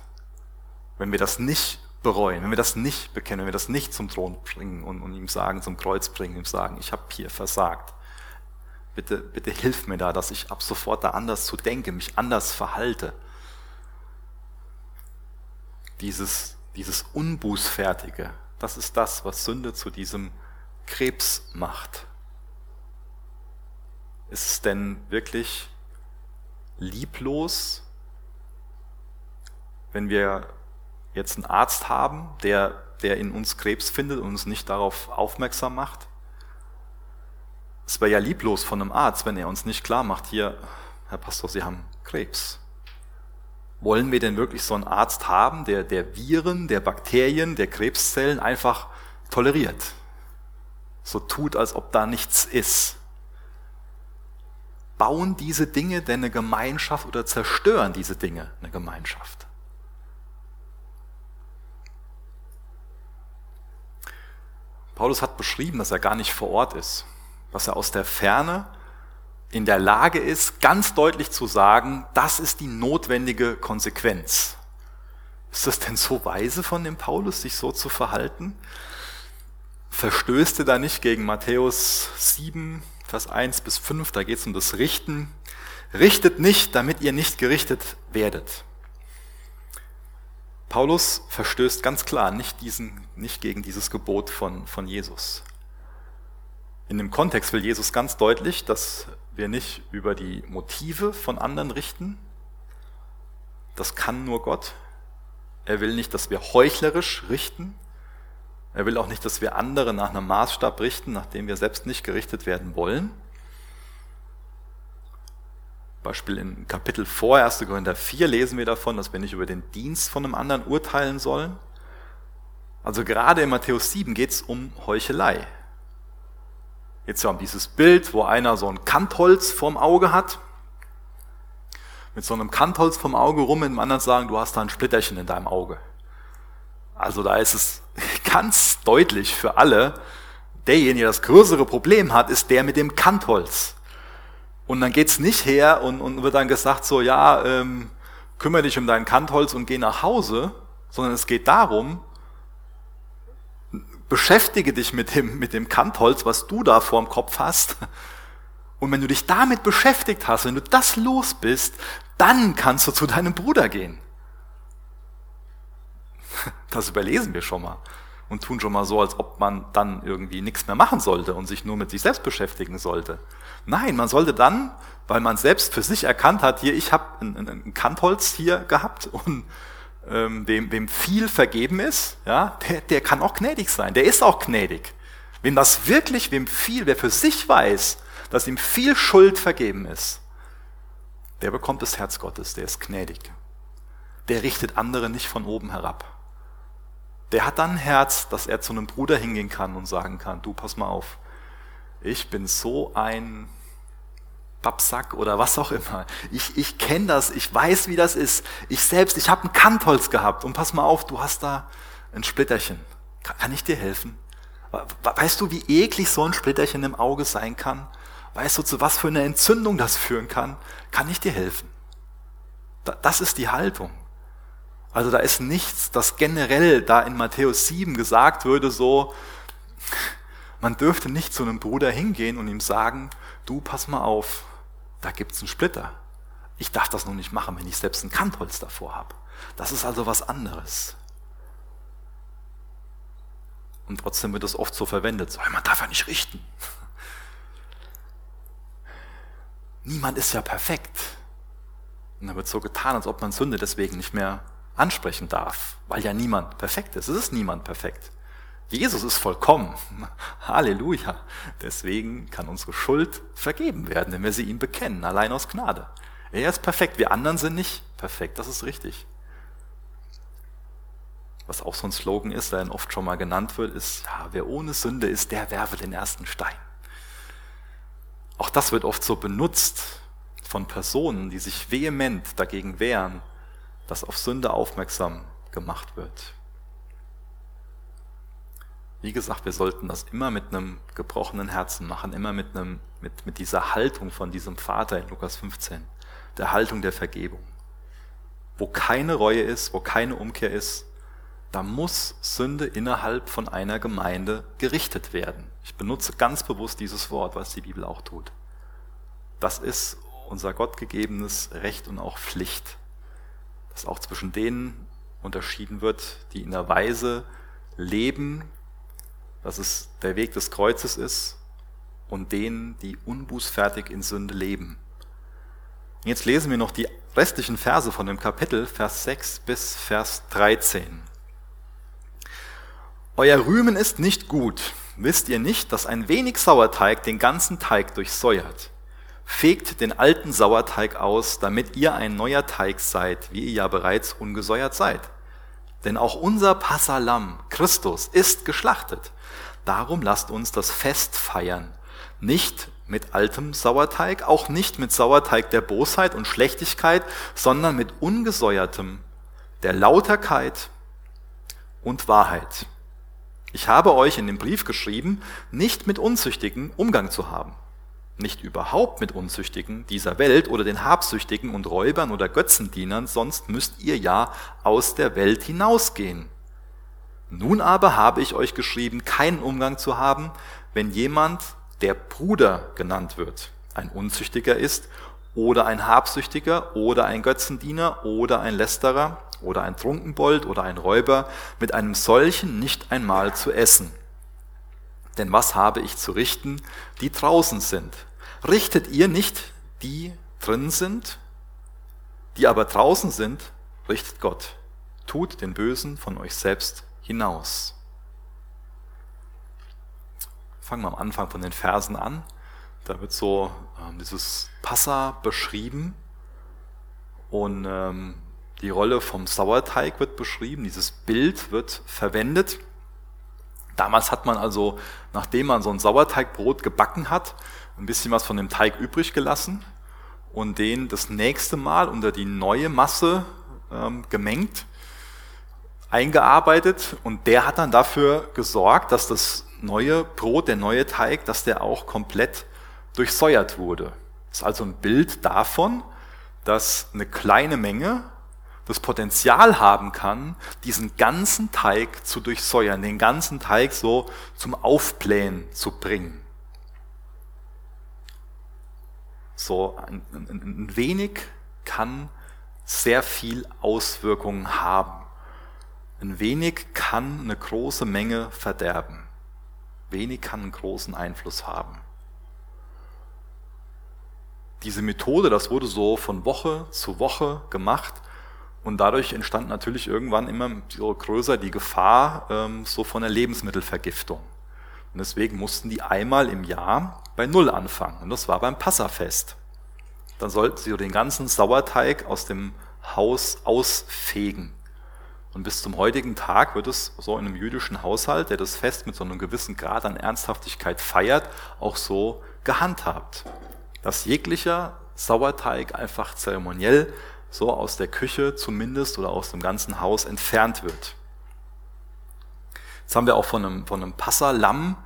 Wenn wir das nicht bereuen, wenn wir das nicht bekennen, wenn wir das nicht zum Thron bringen und, und ihm sagen, zum Kreuz bringen, ihm sagen, ich habe hier versagt. Bitte, bitte hilf mir da, dass ich ab sofort da anders zu denke, mich anders verhalte dieses, dieses Unbußfertige, das ist das, was Sünde zu diesem Krebs macht. Ist es denn wirklich lieblos, wenn wir jetzt einen Arzt haben, der, der in uns Krebs findet und uns nicht darauf aufmerksam macht? Es wäre ja lieblos von einem Arzt, wenn er uns nicht klar macht, hier, Herr Pastor, Sie haben Krebs. Wollen wir denn wirklich so einen Arzt haben, der, der Viren, der Bakterien, der Krebszellen einfach toleriert? So tut, als ob da nichts ist. Bauen diese Dinge denn eine Gemeinschaft oder zerstören diese Dinge eine Gemeinschaft? Paulus hat beschrieben, dass er gar nicht vor Ort ist, dass er aus der Ferne in der Lage ist, ganz deutlich zu sagen, das ist die notwendige Konsequenz. Ist das denn so weise von dem Paulus, sich so zu verhalten? Verstößt er da nicht gegen Matthäus 7, Vers 1 bis 5, da geht es um das Richten. Richtet nicht, damit ihr nicht gerichtet werdet. Paulus verstößt ganz klar nicht, diesen, nicht gegen dieses Gebot von, von Jesus. In dem Kontext will Jesus ganz deutlich, dass wir nicht über die Motive von anderen richten. Das kann nur Gott. Er will nicht, dass wir heuchlerisch richten. Er will auch nicht, dass wir andere nach einem Maßstab richten, nachdem wir selbst nicht gerichtet werden wollen. Beispiel im Kapitel vor 1. Korinther 4 lesen wir davon, dass wir nicht über den Dienst von einem anderen urteilen sollen. Also gerade in Matthäus 7 geht es um Heuchelei. Jetzt haben wir dieses Bild, wo einer so ein Kantholz vorm Auge hat. Mit so einem Kantholz vom Auge rum, dem anderen sagen, du hast da ein Splitterchen in deinem Auge. Also da ist es [LAUGHS] ganz deutlich für alle, derjenige, der das größere Problem hat, ist der mit dem Kantholz. Und dann geht's nicht her und, und wird dann gesagt so, ja, ähm, kümmere dich um dein Kantholz und geh nach Hause, sondern es geht darum, beschäftige dich mit dem, mit dem Kantholz, was du da vorm Kopf hast. Und wenn du dich damit beschäftigt hast, wenn du das los bist, dann kannst du zu deinem Bruder gehen. Das überlesen wir schon mal und tun schon mal so, als ob man dann irgendwie nichts mehr machen sollte und sich nur mit sich selbst beschäftigen sollte. Nein, man sollte dann, weil man selbst für sich erkannt hat, hier, ich habe ein, ein Kantholz hier gehabt und ähm, wem, wem viel vergeben ist, ja, der, der kann auch gnädig sein. Der ist auch gnädig. Wem das wirklich, wem viel, wer für sich weiß, dass ihm viel Schuld vergeben ist, der bekommt das Herz Gottes, der ist gnädig. Der richtet andere nicht von oben herab. Der hat dann ein Herz, dass er zu einem Bruder hingehen kann und sagen kann, du pass mal auf, ich bin so ein Babsack oder was auch immer. Ich, ich kenne das, ich weiß, wie das ist. Ich selbst, ich habe ein Kantholz gehabt und pass mal auf, du hast da ein Splitterchen. Kann, ich dir helfen? Weißt du, wie eklig so ein Splitterchen im Auge sein kann? Weißt du, zu was für eine Entzündung das führen kann? Kann ich dir helfen? Das ist die Haltung. Also da ist nichts, das generell da in Matthäus 7 gesagt würde, so, man dürfte nicht zu einem Bruder hingehen und ihm sagen, du pass mal auf, da gibt's einen Splitter. Ich darf das nur nicht machen, wenn ich selbst ein Kantholz davor habe. Das ist also was anderes. Und trotzdem wird es oft so verwendet, so, man darf ja nicht richten. [LAUGHS] Niemand ist ja perfekt. Und dann wird so getan, als ob man Sünde deswegen nicht mehr ansprechen darf, weil ja niemand perfekt ist. Es ist niemand perfekt. Jesus ist vollkommen. Halleluja. Deswegen kann unsere Schuld vergeben werden, wenn wir sie ihm bekennen, allein aus Gnade. Er ist perfekt, wir anderen sind nicht perfekt, das ist richtig. Was auch so ein Slogan ist, der oft schon mal genannt wird, ist, ja, wer ohne Sünde ist, der werfe den ersten Stein. Auch das wird oft so benutzt von Personen, die sich vehement dagegen wehren, dass auf Sünde aufmerksam gemacht wird. Wie gesagt, wir sollten das immer mit einem gebrochenen Herzen machen, immer mit, einem, mit, mit dieser Haltung von diesem Vater in Lukas 15, der Haltung der Vergebung. Wo keine Reue ist, wo keine Umkehr ist, da muss Sünde innerhalb von einer Gemeinde gerichtet werden. Ich benutze ganz bewusst dieses Wort, was die Bibel auch tut. Das ist unser gottgegebenes Recht und auch Pflicht, dass auch zwischen denen unterschieden wird, die in der Weise leben, dass es der Weg des Kreuzes ist, und denen, die unbußfertig in Sünde leben. Jetzt lesen wir noch die restlichen Verse von dem Kapitel, Vers 6 bis Vers 13. Euer Rühmen ist nicht gut. Wisst ihr nicht, dass ein wenig Sauerteig den ganzen Teig durchsäuert? Fegt den alten Sauerteig aus, damit ihr ein neuer Teig seid, wie ihr ja bereits ungesäuert seid. Denn auch unser Passalam, Christus, ist geschlachtet. Darum lasst uns das Fest feiern. Nicht mit altem Sauerteig, auch nicht mit Sauerteig der Bosheit und Schlechtigkeit, sondern mit ungesäuertem, der Lauterkeit und Wahrheit. Ich habe euch in dem Brief geschrieben, nicht mit Unzüchtigen Umgang zu haben. Nicht überhaupt mit Unzüchtigen dieser Welt oder den Habsüchtigen und Räubern oder Götzendienern, sonst müsst ihr ja aus der Welt hinausgehen. Nun aber habe ich euch geschrieben, keinen Umgang zu haben, wenn jemand, der Bruder genannt wird, ein Unzüchtiger ist oder ein Habsüchtiger oder ein Götzendiener oder ein Lästerer oder ein Trunkenbold oder ein Räuber, mit einem solchen nicht einmal zu essen. Denn was habe ich zu richten, die draußen sind? Richtet ihr nicht, die drin sind? Die aber draußen sind, richtet Gott. Tut den Bösen von euch selbst hinaus. Fangen wir am Anfang von den Versen an. Da wird so ähm, dieses Passa beschrieben und ähm, die Rolle vom Sauerteig wird beschrieben, dieses Bild wird verwendet. Damals hat man also, nachdem man so ein Sauerteigbrot gebacken hat, ein bisschen was von dem Teig übrig gelassen und den das nächste Mal unter die neue Masse ähm, gemengt, eingearbeitet und der hat dann dafür gesorgt, dass das neue Brot, der neue Teig, dass der auch komplett durchsäuert wurde. Das ist also ein Bild davon, dass eine kleine Menge das Potenzial haben kann, diesen ganzen Teig zu durchsäuern, den ganzen Teig so zum Aufblähen zu bringen. So ein, ein, ein wenig kann sehr viel Auswirkungen haben. Ein wenig kann eine große Menge verderben. Wenig kann einen großen Einfluss haben. Diese Methode, das wurde so von Woche zu Woche gemacht und dadurch entstand natürlich irgendwann immer größer die Gefahr ähm, so von der Lebensmittelvergiftung. Und deswegen mussten die einmal im Jahr bei Null anfangen. Und das war beim Passafest. Dann sollten sie den ganzen Sauerteig aus dem Haus ausfegen. Und bis zum heutigen Tag wird es so in einem jüdischen Haushalt, der das Fest mit so einem gewissen Grad an Ernsthaftigkeit feiert, auch so gehandhabt. dass jeglicher Sauerteig einfach zeremoniell so aus der Küche zumindest oder aus dem ganzen Haus entfernt wird. Jetzt haben wir auch von einem, von einem Passalam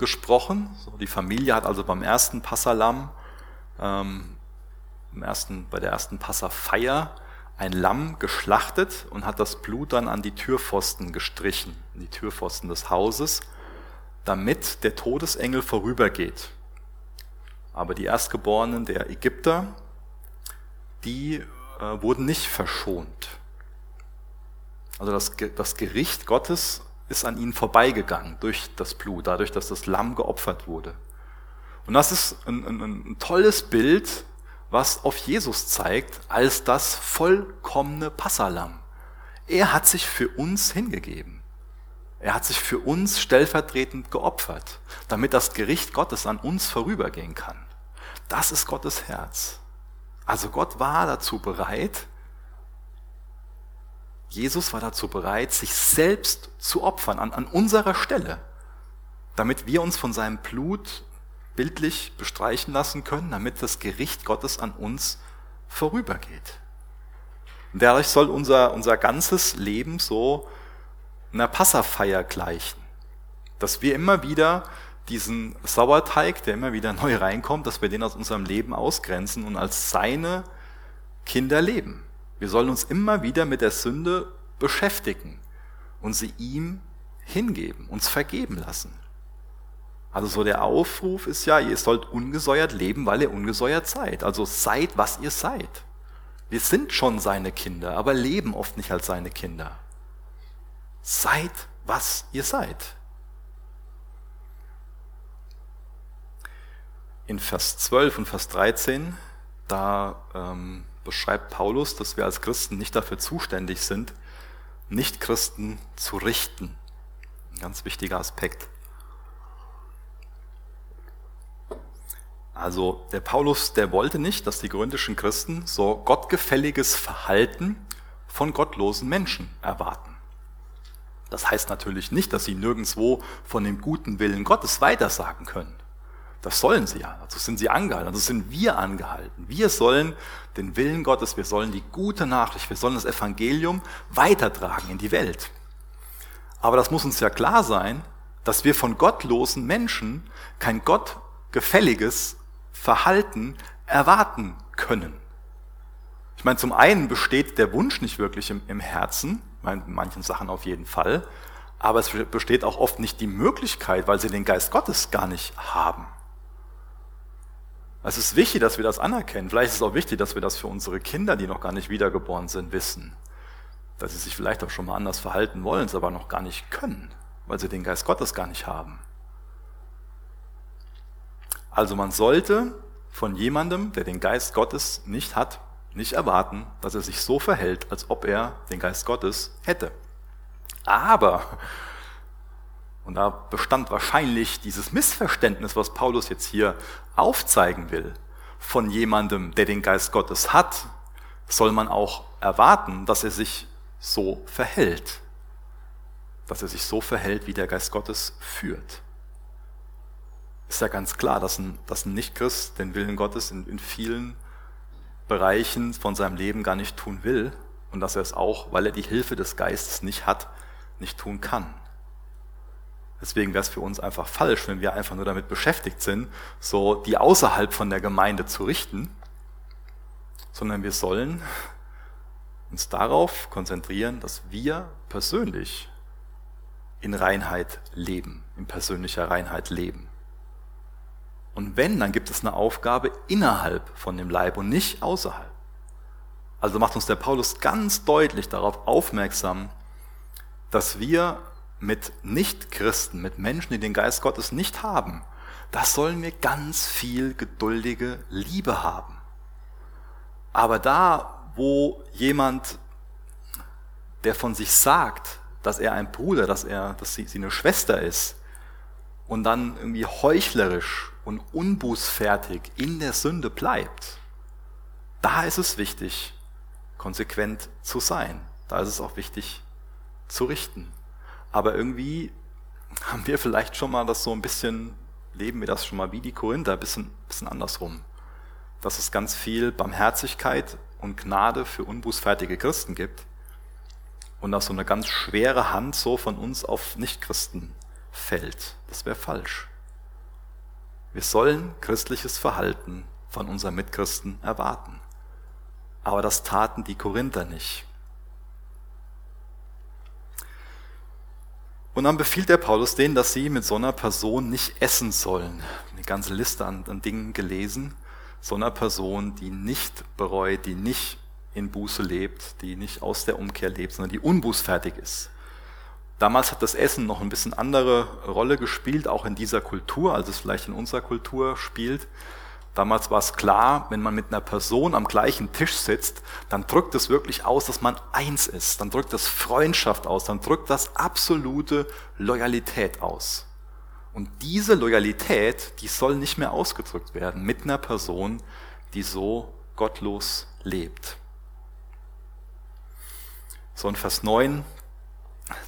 gesprochen. So, die Familie hat also beim ersten Passalam, ähm, im ersten, bei der ersten Passafeier ein Lamm geschlachtet und hat das Blut dann an die Türpfosten gestrichen, die Türpfosten des Hauses, damit der Todesengel vorübergeht. Aber die Erstgeborenen der Ägypter, die äh, wurden nicht verschont. Also das, das Gericht Gottes ist an ihnen vorbeigegangen durch das Blut, dadurch, dass das Lamm geopfert wurde. Und das ist ein, ein, ein tolles Bild, was auf Jesus zeigt, als das vollkommene Passalam. Er hat sich für uns hingegeben. Er hat sich für uns stellvertretend geopfert, damit das Gericht Gottes an uns vorübergehen kann. Das ist Gottes Herz. Also Gott war dazu bereit, Jesus war dazu bereit, sich selbst zu opfern an, an unserer Stelle, damit wir uns von seinem Blut bildlich bestreichen lassen können, damit das Gericht Gottes an uns vorübergeht. Und dadurch soll unser, unser ganzes Leben so einer Passafeier gleichen, dass wir immer wieder diesen Sauerteig, der immer wieder neu reinkommt, dass wir den aus unserem Leben ausgrenzen und als seine Kinder leben. Wir sollen uns immer wieder mit der Sünde beschäftigen und sie ihm hingeben, uns vergeben lassen. Also so der Aufruf ist ja, ihr sollt ungesäuert leben, weil ihr ungesäuert seid. Also seid, was ihr seid. Wir sind schon seine Kinder, aber leben oft nicht als seine Kinder. Seid, was ihr seid. In Vers 12 und Vers 13, da ähm, beschreibt Paulus, dass wir als Christen nicht dafür zuständig sind, Nichtchristen zu richten. Ein ganz wichtiger Aspekt. Also der Paulus, der wollte nicht, dass die korinthischen Christen so gottgefälliges Verhalten von gottlosen Menschen erwarten. Das heißt natürlich nicht, dass sie nirgendwo von dem guten Willen Gottes weitersagen können. Das sollen sie ja. Dazu sind sie angehalten. Also sind wir angehalten. Wir sollen den Willen Gottes, wir sollen die gute Nachricht, wir sollen das Evangelium weitertragen in die Welt. Aber das muss uns ja klar sein, dass wir von gottlosen Menschen kein gottgefälliges Verhalten erwarten können. Ich meine, zum einen besteht der Wunsch nicht wirklich im, im Herzen, in manchen Sachen auf jeden Fall, aber es besteht auch oft nicht die Möglichkeit, weil sie den Geist Gottes gar nicht haben. Es ist wichtig, dass wir das anerkennen. Vielleicht ist es auch wichtig, dass wir das für unsere Kinder, die noch gar nicht wiedergeboren sind, wissen. Dass sie sich vielleicht auch schon mal anders verhalten wollen, es aber noch gar nicht können, weil sie den Geist Gottes gar nicht haben. Also man sollte von jemandem, der den Geist Gottes nicht hat, nicht erwarten, dass er sich so verhält, als ob er den Geist Gottes hätte. Aber und da bestand wahrscheinlich dieses Missverständnis, was Paulus jetzt hier aufzeigen will. Von jemandem, der den Geist Gottes hat, soll man auch erwarten, dass er sich so verhält. Dass er sich so verhält, wie der Geist Gottes führt. Ist ja ganz klar, dass ein, dass ein Nichtchrist den Willen Gottes in, in vielen Bereichen von seinem Leben gar nicht tun will und dass er es auch, weil er die Hilfe des Geistes nicht hat, nicht tun kann. Deswegen wäre es für uns einfach falsch, wenn wir einfach nur damit beschäftigt sind, so die außerhalb von der Gemeinde zu richten, sondern wir sollen uns darauf konzentrieren, dass wir persönlich in Reinheit leben, in persönlicher Reinheit leben. Und wenn, dann gibt es eine Aufgabe innerhalb von dem Leib und nicht außerhalb. Also macht uns der Paulus ganz deutlich darauf aufmerksam, dass wir mit Nichtchristen, mit Menschen, die den Geist Gottes nicht haben, das sollen wir ganz viel geduldige Liebe haben. Aber da, wo jemand, der von sich sagt, dass er ein Bruder, dass er, dass sie, sie eine Schwester ist, und dann irgendwie heuchlerisch und unbußfertig in der Sünde bleibt, da ist es wichtig, konsequent zu sein. Da ist es auch wichtig zu richten. Aber irgendwie haben wir vielleicht schon mal das so ein bisschen, leben wir das schon mal wie die Korinther, ein bisschen, bisschen andersrum. dass es ganz viel Barmherzigkeit und Gnade für unbußfertige Christen gibt und dass so eine ganz schwere Hand so von uns auf Nichtchristen fällt. Das wäre falsch. Wir sollen christliches Verhalten von unseren Mitchristen erwarten. Aber das taten die Korinther nicht. Und dann befiehlt der Paulus denen, dass sie mit so einer Person nicht essen sollen. Eine ganze Liste an, an Dingen gelesen. So einer Person, die nicht bereut, die nicht in Buße lebt, die nicht aus der Umkehr lebt, sondern die unbußfertig ist. Damals hat das Essen noch ein bisschen andere Rolle gespielt, auch in dieser Kultur, als es vielleicht in unserer Kultur spielt. Damals war es klar, wenn man mit einer Person am gleichen Tisch sitzt, dann drückt es wirklich aus, dass man eins ist. Dann drückt das Freundschaft aus, dann drückt das absolute Loyalität aus. Und diese Loyalität, die soll nicht mehr ausgedrückt werden mit einer Person, die so gottlos lebt. So in Vers 9,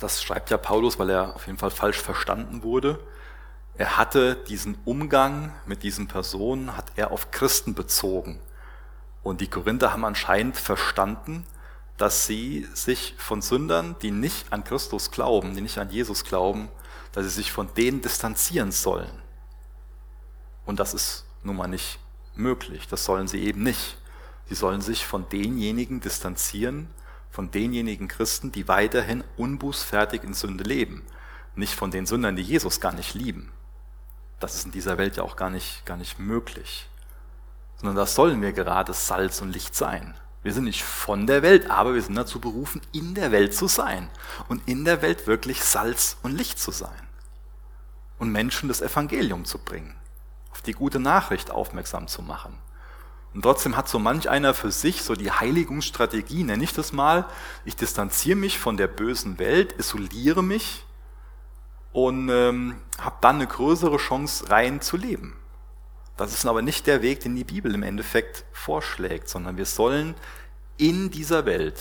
das schreibt ja Paulus, weil er auf jeden Fall falsch verstanden wurde. Er hatte diesen Umgang mit diesen Personen, hat er auf Christen bezogen. Und die Korinther haben anscheinend verstanden, dass sie sich von Sündern, die nicht an Christus glauben, die nicht an Jesus glauben, dass sie sich von denen distanzieren sollen. Und das ist nun mal nicht möglich. Das sollen sie eben nicht. Sie sollen sich von denjenigen distanzieren, von denjenigen Christen, die weiterhin unbußfertig in Sünde leben, nicht von den Sündern, die Jesus gar nicht lieben. Das ist in dieser Welt ja auch gar nicht, gar nicht möglich. Sondern das sollen wir gerade Salz und Licht sein. Wir sind nicht von der Welt, aber wir sind dazu berufen, in der Welt zu sein und in der Welt wirklich Salz und Licht zu sein und Menschen das Evangelium zu bringen, auf die gute Nachricht aufmerksam zu machen. Und trotzdem hat so manch einer für sich so die Heiligungsstrategie, nenne ich das mal, ich distanziere mich von der bösen Welt, isoliere mich und ähm, habe dann eine größere Chance, rein zu leben. Das ist aber nicht der Weg, den die Bibel im Endeffekt vorschlägt, sondern wir sollen in dieser Welt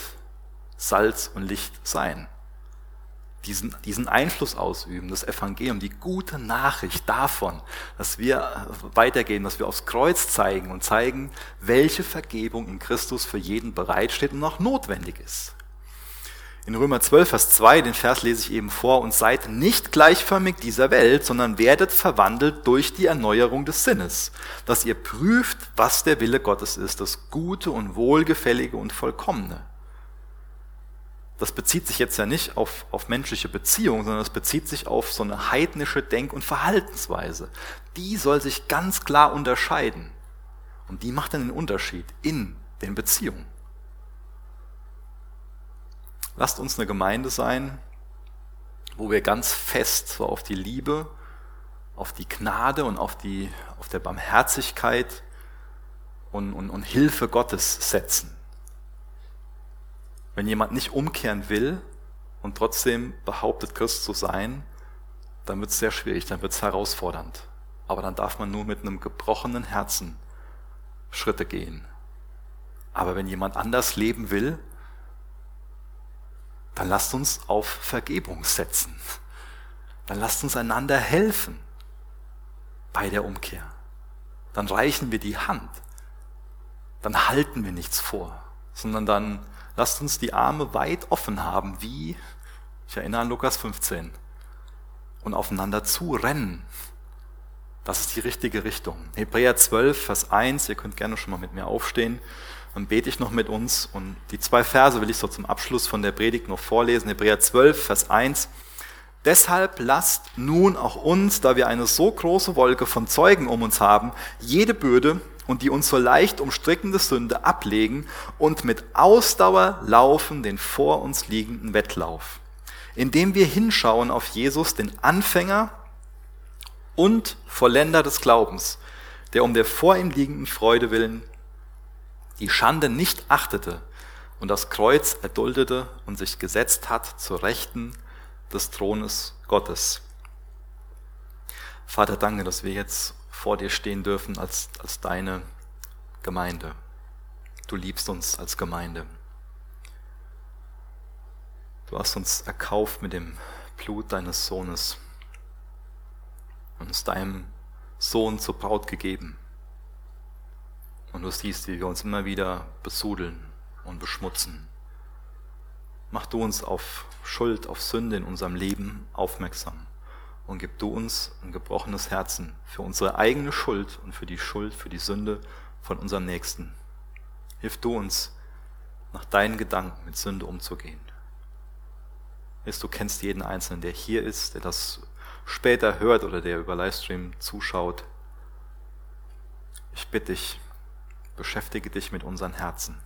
Salz und Licht sein diesen, diesen Einfluss ausüben, das Evangelium, die gute Nachricht davon, dass wir weitergehen, dass wir aufs Kreuz zeigen und zeigen, welche Vergebung in Christus für jeden bereitsteht und auch notwendig ist. In Römer 12, Vers 2, den Vers lese ich eben vor, und seid nicht gleichförmig dieser Welt, sondern werdet verwandelt durch die Erneuerung des Sinnes, dass ihr prüft, was der Wille Gottes ist, das Gute und Wohlgefällige und Vollkommene das bezieht sich jetzt ja nicht auf, auf menschliche Beziehungen, sondern es bezieht sich auf so eine heidnische Denk- und Verhaltensweise. Die soll sich ganz klar unterscheiden. Und die macht dann den Unterschied in den Beziehungen. Lasst uns eine Gemeinde sein, wo wir ganz fest so auf die Liebe, auf die Gnade und auf, die, auf der Barmherzigkeit und, und, und Hilfe Gottes setzen. Wenn jemand nicht umkehren will und trotzdem behauptet, Christ zu sein, dann wird es sehr schwierig, dann wird es herausfordernd. Aber dann darf man nur mit einem gebrochenen Herzen Schritte gehen. Aber wenn jemand anders leben will, dann lasst uns auf Vergebung setzen. Dann lasst uns einander helfen bei der Umkehr. Dann reichen wir die Hand. Dann halten wir nichts vor, sondern dann Lasst uns die Arme weit offen haben, wie, ich erinnere an Lukas 15, und aufeinander zurennen. Das ist die richtige Richtung. Hebräer 12, Vers 1, ihr könnt gerne schon mal mit mir aufstehen, dann bete ich noch mit uns. Und die zwei Verse will ich so zum Abschluss von der Predigt noch vorlesen. Hebräer 12, Vers 1. Deshalb lasst nun auch uns, da wir eine so große Wolke von Zeugen um uns haben, jede Bürde und die uns so leicht umstrickende Sünde ablegen und mit Ausdauer laufen den vor uns liegenden Wettlauf, indem wir hinschauen auf Jesus, den Anfänger und Vollender des Glaubens, der um der vor ihm liegenden Freude willen die Schande nicht achtete und das Kreuz erduldete und sich gesetzt hat zur Rechten des Thrones Gottes. Vater, danke, dass wir jetzt vor dir stehen dürfen als, als deine Gemeinde. Du liebst uns als Gemeinde. Du hast uns erkauft mit dem Blut deines Sohnes und uns deinem Sohn zur Braut gegeben. Und du siehst, wie wir uns immer wieder besudeln und beschmutzen. Mach du uns auf Schuld, auf Sünde in unserem Leben aufmerksam und gib du uns ein gebrochenes Herzen für unsere eigene Schuld und für die Schuld, für die Sünde von unserem Nächsten. Hilf du uns, nach deinen Gedanken mit Sünde umzugehen. du kennst jeden Einzelnen, der hier ist, der das später hört oder der über Livestream zuschaut. Ich bitte dich, beschäftige dich mit unseren Herzen.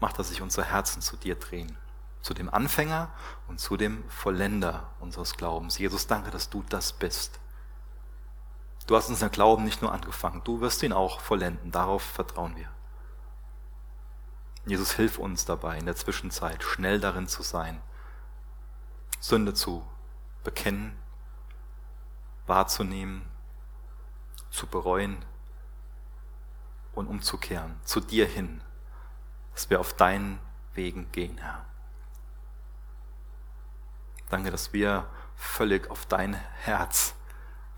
Mach, dass sich unsere Herzen zu dir drehen, zu dem Anfänger und zu dem Vollender unseres Glaubens. Jesus, danke, dass du das bist. Du hast unseren Glauben nicht nur angefangen, du wirst ihn auch vollenden. Darauf vertrauen wir. Jesus, hilf uns dabei, in der Zwischenzeit schnell darin zu sein, Sünde zu bekennen, wahrzunehmen, zu bereuen und umzukehren, zu dir hin, dass wir auf deinen Wegen gehen, Herr. Danke, dass wir völlig auf dein Herz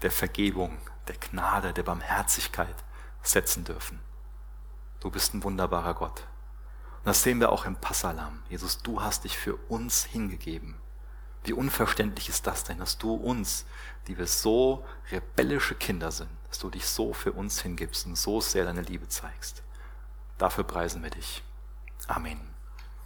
der Vergebung, der Gnade, der Barmherzigkeit setzen dürfen. Du bist ein wunderbarer Gott. Und das sehen wir auch im Passalam. Jesus, du hast dich für uns hingegeben. Wie unverständlich ist das denn, dass du uns, die wir so rebellische Kinder sind, dass du dich so für uns hingibst und so sehr deine Liebe zeigst. Dafür preisen wir dich. Amen.